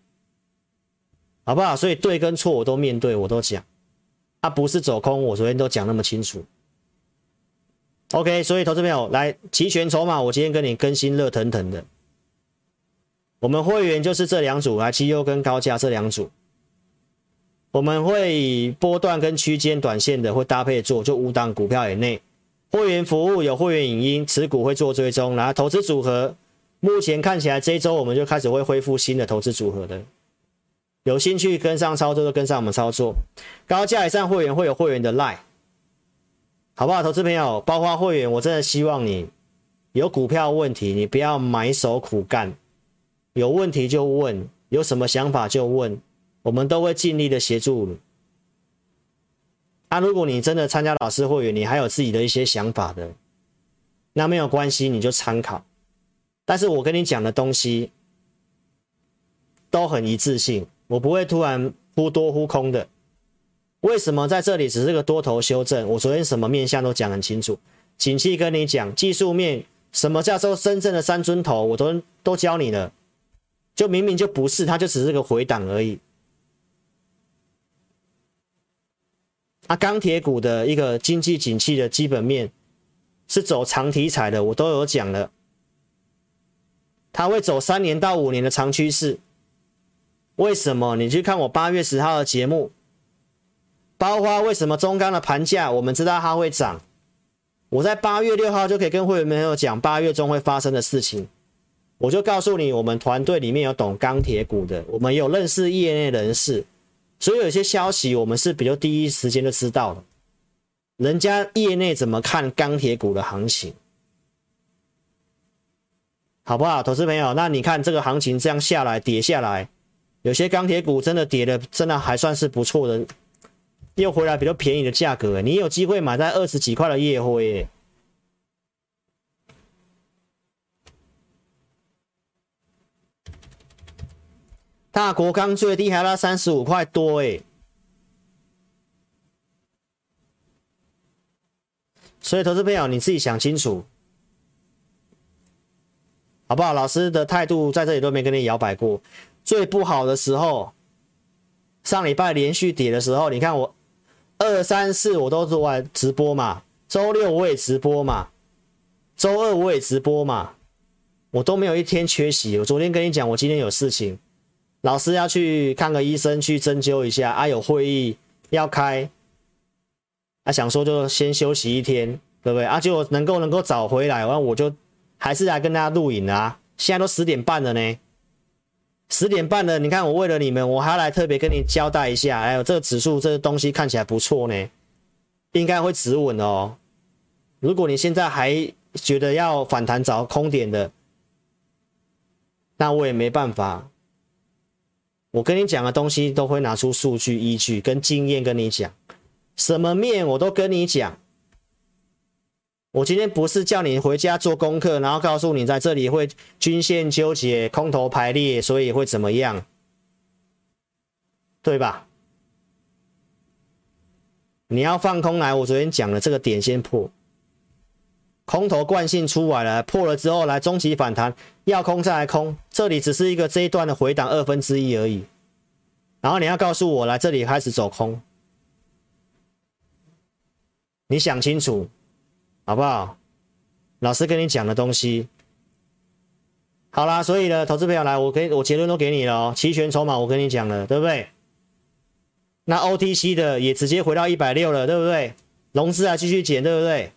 好不好？所以对跟错我都面对，我都讲。它不是走空，我昨天都讲那么清楚。OK，所以投资朋友来期权筹码，我今天跟你更新热腾腾的。我们会员就是这两组，来期优跟高价这两组，我们会以波段跟区间短线的会搭配做，就五档股票以内。会员服务有会员影音，持股会做追踪，然后投资组合目前看起来这一周我们就开始会恢复新的投资组合的。有兴趣跟上操作就跟上我们操作，高价以上会员会有会员的 Line，好不好？投资朋友，包括会员，我真的希望你有股票问题，你不要埋首苦干，有问题就问，有什么想法就问，我们都会尽力的协助你。啊，如果你真的参加老师会员，你还有自己的一些想法的，那没有关系，你就参考。但是我跟你讲的东西都很一致性。我不会突然忽多忽空的，为什么在这里只是个多头修正？我昨天什么面向都讲很清楚，景气跟你讲，技术面什么叫做深圳的三尊头，我都都教你了，就明明就不是，它就只是个回档而已。啊，钢铁股的一个经济景气的基本面是走长题材的，我都有讲了，它会走三年到五年的长趋势。为什么？你去看我八月十号的节目，包括为什么中钢的盘价，我们知道它会涨。我在八月六号就可以跟会员朋友讲八月中会发生的事情，我就告诉你，我们团队里面有懂钢铁股的，我们有认识业内人士，所以有些消息我们是比较第一时间就知道了。人家业内怎么看钢铁股的行情，好不好，投资朋友？那你看这个行情这样下来跌下来，有些钢铁股真的跌的真的还算是不错的。又回来比较便宜的价格，你有机会买在二十几块的夜辉。大国钢最低还要三十五块多哎，所以投资朋友你自己想清楚，好不好？老师的态度在这里都没跟你摇摆过。最不好的时候，上礼拜连续跌的时候，你看我。二三四我都做完直播嘛，周六我也直播嘛，周二我也直播嘛，我都没有一天缺席。我昨天跟你讲，我今天有事情，老师要去看个医生，去针灸一下啊，有会议要开，啊想说就先休息一天，对不对？啊，就能够能够早回来，完我就还是来跟大家录影啊。现在都十点半了呢。十点半了，你看我为了你们，我还要来特别跟你交代一下。哎呦，这个指数这个东西看起来不错呢，应该会止稳哦。如果你现在还觉得要反弹找空点的，那我也没办法。我跟你讲的东西都会拿出数据依据跟经验跟你讲，什么面我都跟你讲。我今天不是叫你回家做功课，然后告诉你在这里会均线纠结、空头排列，所以会怎么样，对吧？你要放空来，我昨天讲了这个点先破，空头惯性出来了，破了之后来中期反弹，要空再来空，这里只是一个这一段的回档二分之一而已，然后你要告诉我来这里开始走空，你想清楚。好不好？老师跟你讲的东西，好啦，所以呢，投资朋友来，我给我结论都给你了哦。期权筹码我跟你讲了，对不对？那 OTC 的也直接回到一百六了，对不对？融资还继续减，对不对？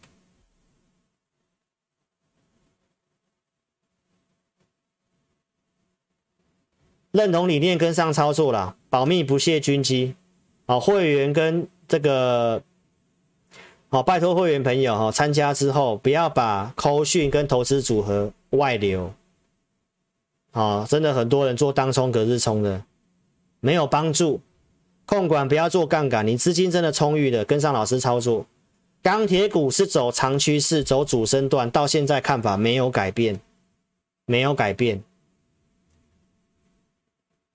认同理念跟上操作啦，保密不泄军机，好，会员跟这个。好，拜托会员朋友哈，参加之后不要把扣讯跟投资组合外流。好，真的很多人做当冲隔日冲的，没有帮助。控管不要做杠杆，你资金真的充裕的，跟上老师操作。钢铁股是走长趋势，走主升段，到现在看法没有改变，没有改变，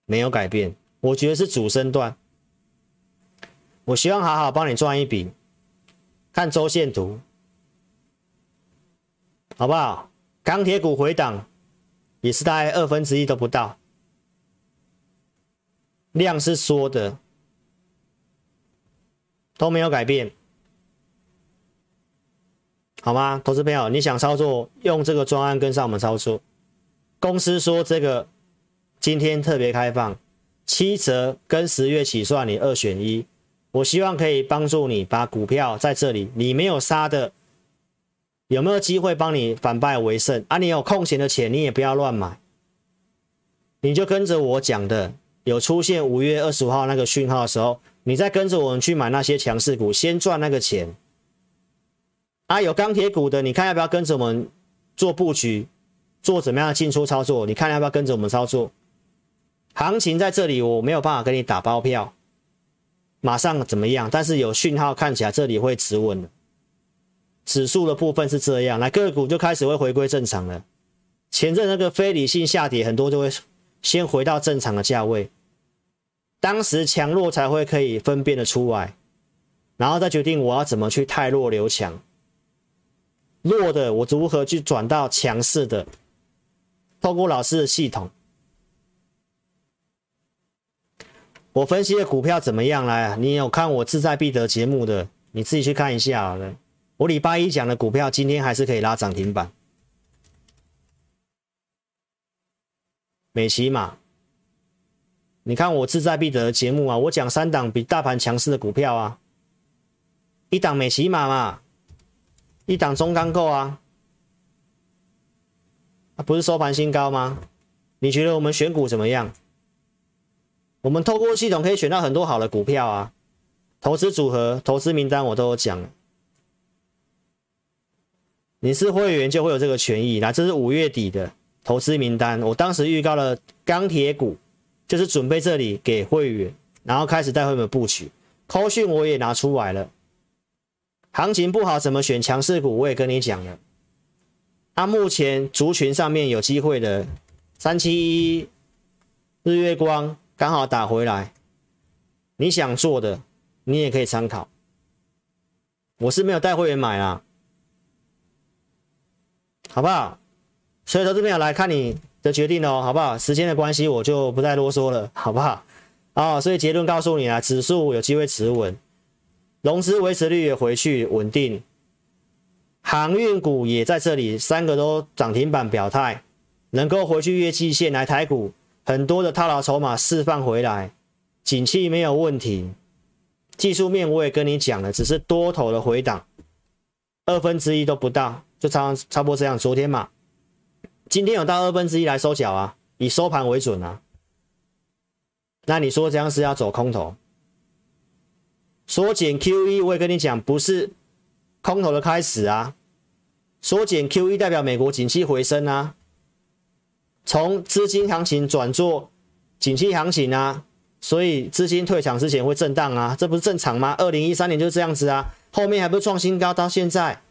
没有改变。我觉得是主升段，我希望好好帮你赚一笔。看周线图，好不好？钢铁股回档也是大概二分之一都不到，量是缩的，都没有改变，好吗？投资朋友，你想操作，用这个专案跟上我们操作。公司说这个今天特别开放，七折跟十月起算，你二选一。我希望可以帮助你把股票在这里，你没有杀的，有没有机会帮你反败为胜啊？你有空闲的钱，你也不要乱买，你就跟着我讲的，有出现五月二十五号那个讯号的时候，你再跟着我们去买那些强势股，先赚那个钱。啊，有钢铁股的，你看要不要跟着我们做布局，做怎么样的进出操作？你看要不要跟着我们操作？行情在这里，我没有办法给你打包票。马上怎么样？但是有讯号看起来这里会止稳了。指数的部分是这样，那个股就开始会回归正常了。前阵那个非理性下跌，很多就会先回到正常的价位，当时强弱才会可以分辨得出来，然后再决定我要怎么去汰弱留强。弱的我如何去转到强势的？透过老师的系统。我分析的股票怎么样来？你有看我志在必得节目的，你自己去看一下好了。我礼拜一讲的股票，今天还是可以拉涨停板。美琪玛，你看我志在必得的节目啊，我讲三档比大盘强势的股票啊，一档美琪玛嘛，一档中钢构啊，啊不是收盘新高吗？你觉得我们选股怎么样？我们透过系统可以选到很多好的股票啊，投资组合、投资名单我都有讲。你是会员就会有这个权益，那这是五月底的投资名单，我当时预告了钢铁股，就是准备这里给会员，然后开始带会员布局。扣讯我也拿出来了，行情不好怎么选强势股，我也跟你讲了。那、目前族群上面有机会的三七一日月光。刚好打回来，你想做的，你也可以参考。我是没有带会员买啦，好不好？所以投资朋友来看你的决定哦，好不好？时间的关系，我就不再啰嗦了，好不好？啊，所以结论告诉你啊，指数有机会持稳，融资维持率也回去稳定，航运股也在这里，三个都涨停板表态，能够回去越季线来台股。很多的套牢筹码释放回来，景气没有问题。技术面我也跟你讲了，只是多头的回档，二分之一都不到，就差差不多这样。昨天嘛，今天有到二分之一来收脚啊，以收盘为准啊。那你说这样是要走空头？缩减 QE，我也跟你讲，不是空头的开始啊。缩减 QE 代表美国景气回升啊。从资金行情转做景气行情啊，所以资金退场之前会震荡啊，这不是正常吗？二零一三年就是这样子啊，后面还不是创新高，到现在，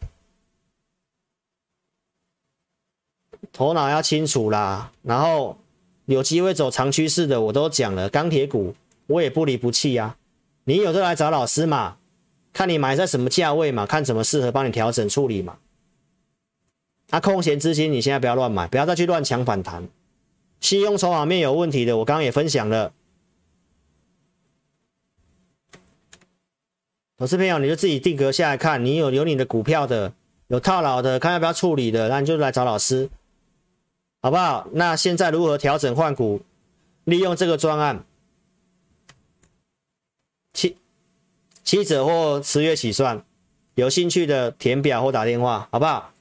头脑要清楚啦。然后有机会走长趋势的，我都讲了，钢铁股我也不离不弃啊。你有就来找老师嘛，看你买在什么价位嘛，看怎么适合帮你调整处理嘛。那、啊、空闲资金，你现在不要乱买，不要再去乱抢反弹。信用筹码面有问题的，我刚刚也分享了。投资朋友，你就自己定格下来看，你有有你的股票的，有套牢的，看要不要处理的，那你就来找老师，好不好？那现在如何调整换股？利用这个专案，七七折或十月起算，有兴趣的填表或打电话，好不好？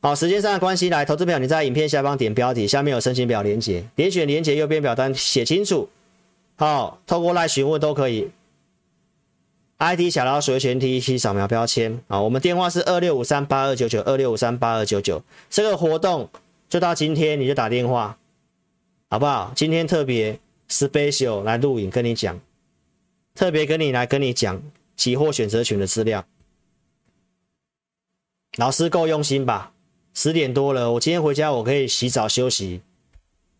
好，时间上的关系，来，投资表你在影片下方点标题，下面有申请表连接，点选连接右边表单写清楚。好，透过来询问都可以。ID 小老鼠的全 T 一七扫描标签。好，我们电话是二六五三八二九九二六五三八二九九。这个活动就到今天，你就打电话，好不好？今天特别 special 来录影跟你讲，特别跟你来跟你讲期货选择权的资料。老师够用心吧？十点多了，我今天回家我可以洗澡休息，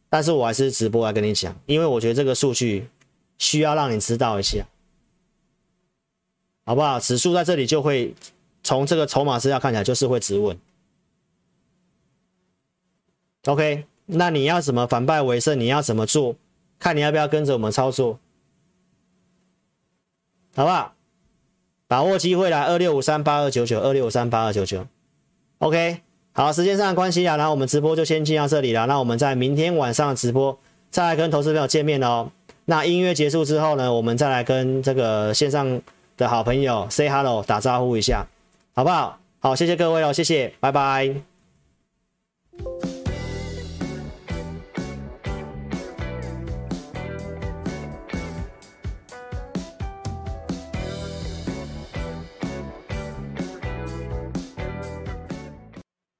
但是我还是直播来跟你讲，因为我觉得这个数据需要让你知道一下，好不好？指数在这里就会从这个筹码资料看起来就是会止稳。OK，那你要怎么反败为胜？你要怎么做？看你要不要跟着我们操作，好不好？把握机会来二六五三八二九九二六五三八二九九，OK。好，时间上的关系啊，那我们直播就先进到这里了。那我们在明天晚上直播再来跟投资朋友见面哦。那音乐结束之后呢，我们再来跟这个线上的好朋友 say hello 打招呼一下，好不好？好，谢谢各位哦，谢谢，拜拜。